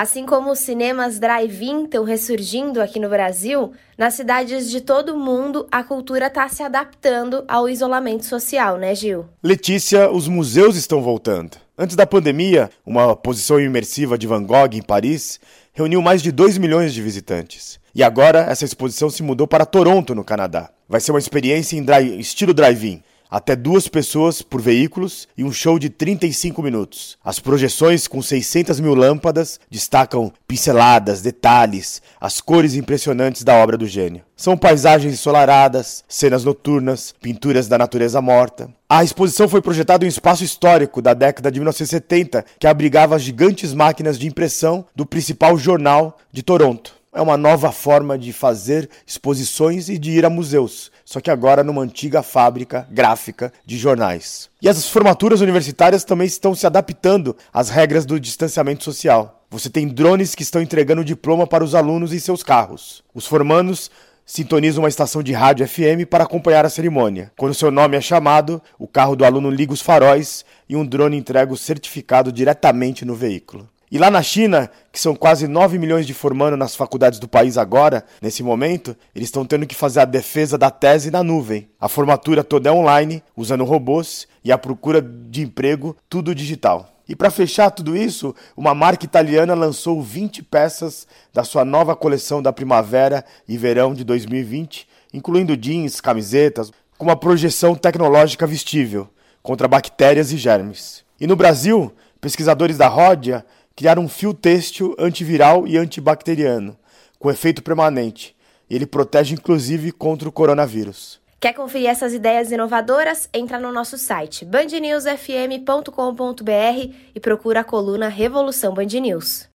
Assim como os cinemas drive-in estão ressurgindo aqui no Brasil, nas cidades de todo o mundo a cultura está se adaptando ao isolamento social, né, Gil? Letícia, os museus estão voltando. Antes da pandemia, uma posição imersiva de Van Gogh em Paris reuniu mais de 2 milhões de visitantes. E agora essa exposição se mudou para Toronto, no Canadá. Vai ser uma experiência em drive, estilo drive-in até duas pessoas por veículos e um show de 35 minutos. As projeções com 600 mil lâmpadas destacam pinceladas, detalhes, as cores impressionantes da obra do gênio. São paisagens ensolaradas, cenas noturnas, pinturas da natureza morta. A exposição foi projetada em um espaço histórico da década de 1970 que abrigava as gigantes máquinas de impressão do principal jornal de Toronto. É uma nova forma de fazer exposições e de ir a museus, só que agora numa antiga fábrica gráfica de jornais. E as formaturas universitárias também estão se adaptando às regras do distanciamento social. Você tem drones que estão entregando diploma para os alunos em seus carros. Os formandos sintonizam uma estação de rádio FM para acompanhar a cerimônia. Quando seu nome é chamado, o carro do aluno liga os faróis e um drone entrega o certificado diretamente no veículo. E lá na China, que são quase 9 milhões de formando nas faculdades do país agora, nesse momento, eles estão tendo que fazer a defesa da tese na nuvem. A formatura toda é online, usando robôs, e a procura de emprego, tudo digital. E para fechar tudo isso, uma marca italiana lançou 20 peças da sua nova coleção da primavera e verão de 2020, incluindo jeans, camisetas, com uma projeção tecnológica vestível contra bactérias e germes. E no Brasil, pesquisadores da Ródia criaram um fio têxtil antiviral e antibacteriano, com efeito permanente. Ele protege inclusive contra o coronavírus. Quer conferir essas ideias inovadoras? Entra no nosso site bandnewsfm.com.br e procura a coluna Revolução Band News.